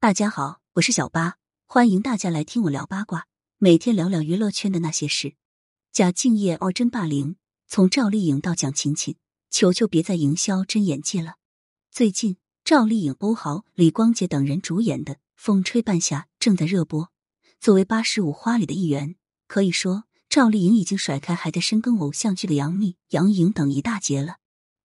大家好，我是小八，欢迎大家来听我聊八卦，每天聊聊娱乐圈的那些事。假敬业 or 真霸凌，从赵丽颖到蒋勤勤，求求别再营销真演技了。最近，赵丽颖、欧豪、李光洁等人主演的《风吹半夏》正在热播。作为八十五花里的一员，可以说赵丽颖已经甩开还在深耕偶像剧的杨幂、杨颖等一大截了。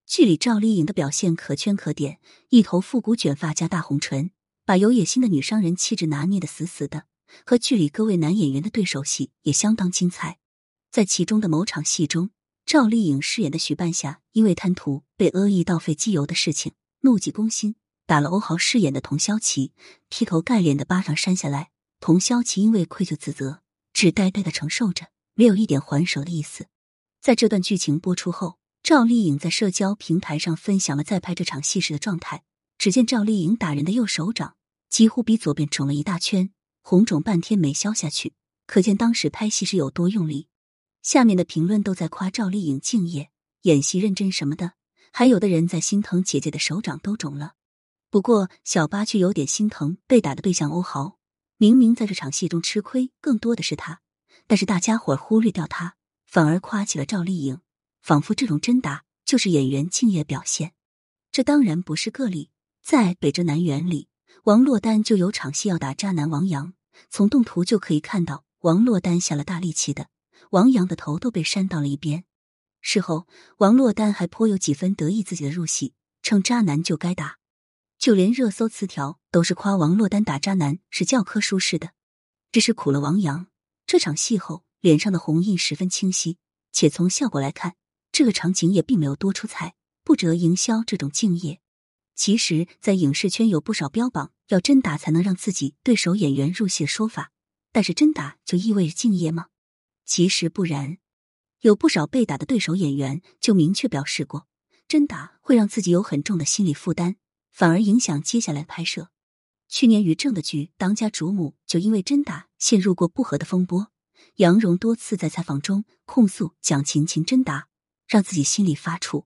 剧里赵丽颖的表现可圈可点，一头复古卷发加大红唇。把有野心的女商人气质拿捏的死死的，和剧里各位男演员的对手戏也相当精彩。在其中的某场戏中，赵丽颖饰演的许半夏因为贪图被恶意倒废机油的事情，怒急攻心，打了欧豪饰演的童潇齐劈头盖脸的巴掌扇下来。童潇齐因为愧疚自责，只呆呆的承受着，没有一点还手的意思。在这段剧情播出后，赵丽颖在社交平台上分享了在拍这场戏时的状态。只见赵丽颖打人的右手掌几乎比左边肿了一大圈，红肿半天没消下去，可见当时拍戏是有多用力。下面的评论都在夸赵丽颖敬业、演戏认真什么的，还有的人在心疼姐姐的手掌都肿了。不过小八却有点心疼被打的对象欧豪，明明在这场戏中吃亏更多的是他，但是大家伙忽略掉他，反而夸起了赵丽颖，仿佛这种真打就是演员敬业表现。这当然不是个例。在《北辙南辕》里，王珞丹就有场戏要打渣男王阳，从动图就可以看到王珞丹下了大力气的，王阳的头都被扇到了一边。事后，王珞丹还颇有几分得意自己的入戏，称渣男就该打，就连热搜词条都是夸王珞丹打渣男是教科书式的。只是苦了王阳，这场戏后脸上的红印十分清晰，且从效果来看，这个场景也并没有多出彩，不折营销这种敬业。其实，在影视圈有不少标榜要真打才能让自己对手演员入戏的说法，但是真打就意味着敬业吗？其实不然，有不少被打的对手演员就明确表示过，真打会让自己有很重的心理负担，反而影响接下来拍摄。去年于正的剧《当家主母》就因为真打陷入过不和的风波，杨蓉多次在采访中控诉蒋勤勤真打让自己心里发怵。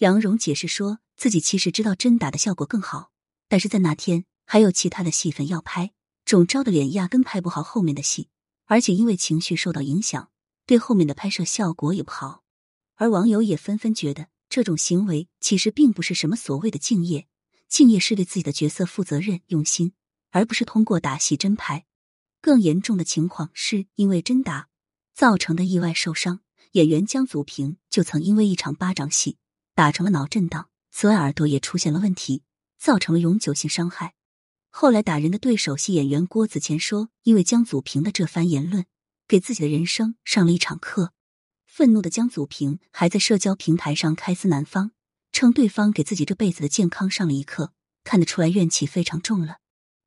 杨蓉解释说。自己其实知道真打的效果更好，但是在那天还有其他的戏份要拍，肿招的脸压根拍不好后面的戏，而且因为情绪受到影响，对后面的拍摄效果也不好。而网友也纷纷觉得这种行为其实并不是什么所谓的敬业，敬业是对自己的角色负责任用心，而不是通过打戏真拍。更严重的情况是因为真打造成的意外受伤，演员江祖平就曾因为一场巴掌戏打成了脑震荡。此外，耳朵也出现了问题，造成了永久性伤害。后来打人的对手戏演员郭子乾说：“因为江祖平的这番言论，给自己的人生上了一场课。”愤怒的江祖平还在社交平台上开撕男方，称对方给自己这辈子的健康上了一课，看得出来怨气非常重了。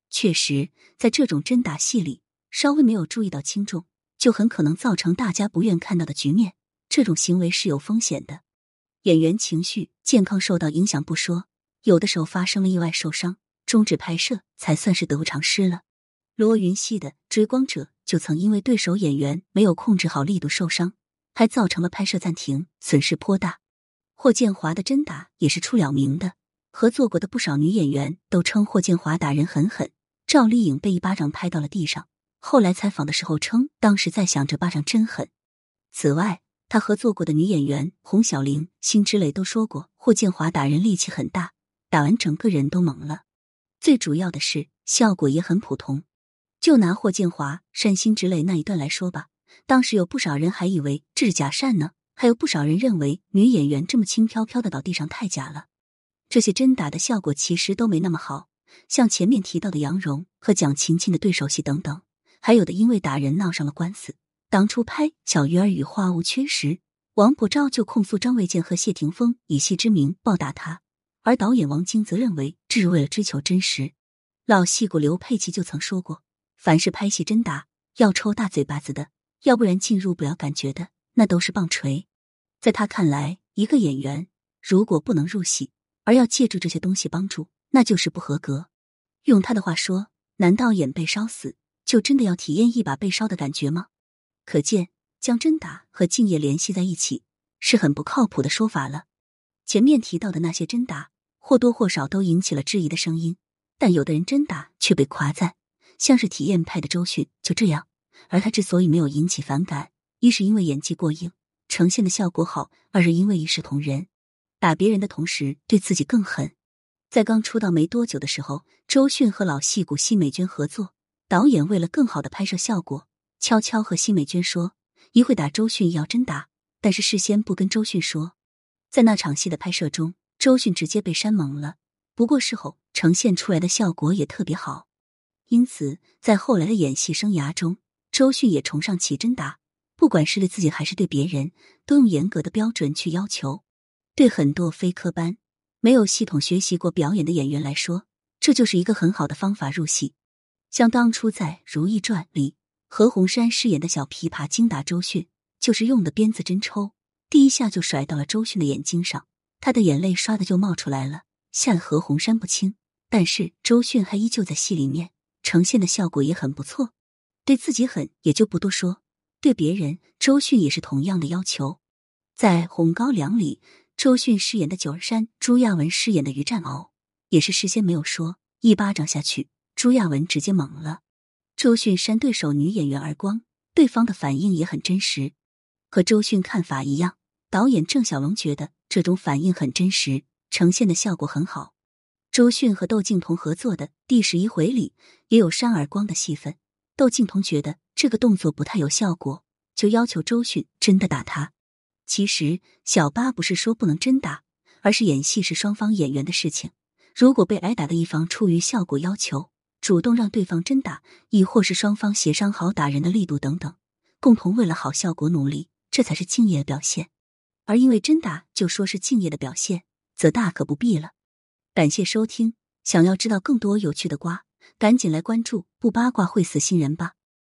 确实，在这种真打戏里，稍微没有注意到轻重，就很可能造成大家不愿看到的局面。这种行为是有风险的。演员情绪健康受到影响不说，有的时候发生了意外受伤，终止拍摄才算是得不偿失了。罗云熙的《追光者》就曾因为对手演员没有控制好力度受伤，还造成了拍摄暂停，损失颇大。霍建华的《真打》也是出了名的，合作过的不少女演员都称霍建华打人很狠。赵丽颖被一巴掌拍到了地上，后来采访的时候称当时在想这巴掌真狠。此外，他合作过的女演员洪小玲、辛芷蕾都说过，霍建华打人力气很大，打完整个人都懵了。最主要的是效果也很普通。就拿霍建华扇辛芷蕾那一段来说吧，当时有不少人还以为这是假扇呢，还有不少人认为女演员这么轻飘飘的倒地上太假了。这些真打的效果其实都没那么好，像前面提到的杨蓉和蒋勤勤的对手戏等等，还有的因为打人闹上了官司。当初拍《小鱼儿与花无缺》时，王伯昭就控诉张卫健和谢霆锋以戏之名暴打他，而导演王晶则认为这是为了追求真实。老戏骨刘佩琦就曾说过：“凡是拍戏真打，要抽大嘴巴子的，要不然进入不了感觉的，那都是棒槌。”在他看来，一个演员如果不能入戏，而要借助这些东西帮助，那就是不合格。用他的话说：“难道演被烧死，就真的要体验一把被烧的感觉吗？”可见，将真打和敬业联系在一起是很不靠谱的说法了。前面提到的那些真打，或多或少都引起了质疑的声音，但有的人真打却被夸赞，像是体验派的周迅就这样。而他之所以没有引起反感，一是因为演技过硬，呈现的效果好；二是因为一视同仁，打别人的同时对自己更狠。在刚出道没多久的时候，周迅和老戏骨奚美娟合作，导演为了更好的拍摄效果，悄悄和奚美娟说一会打周迅要真打，但是事先不跟周迅说。在那场戏的拍摄中，周迅直接被扇懵了。不过事后呈现出来的效果也特别好，因此在后来的演戏生涯中，周迅也崇尚起真打，不管是对自己还是对别人，都用严格的标准去要求。对很多非科班、没有系统学习过表演的演员来说，这就是一个很好的方法入戏。像当初在《如懿传》里，何鸿燊饰演的小琵琶精打周迅，就是用的鞭子真抽，第一下就甩到了周迅的眼睛上，他的眼泪唰的就冒出来了。吓得何鸿燊不轻，但是周迅还依旧在戏里面呈现的效果也很不错。对自己狠也就不多说，对别人周迅也是同样的要求。在《红高粱》里，周迅饰演的九儿山，朱亚文饰演的于占鳌，也是事先没有说，一巴掌下去，朱亚文直接懵了。周迅扇对手女演员耳光，对方的反应也很真实。和周迅看法一样，导演郑晓龙觉得这种反应很真实。呈现的效果很好。周迅和窦靖童合作的第十一回里也有扇耳光的戏份。窦靖童觉得这个动作不太有效果，就要求周迅真的打他。其实小八不是说不能真打，而是演戏是双方演员的事情。如果被挨打的一方出于效果要求，主动让对方真打，亦或是双方协商好打人的力度等等，共同为了好效果努力，这才是敬业的表现。而因为真打就说是敬业的表现。则大可不必了。感谢收听，想要知道更多有趣的瓜，赶紧来关注，不八卦会死新人吧。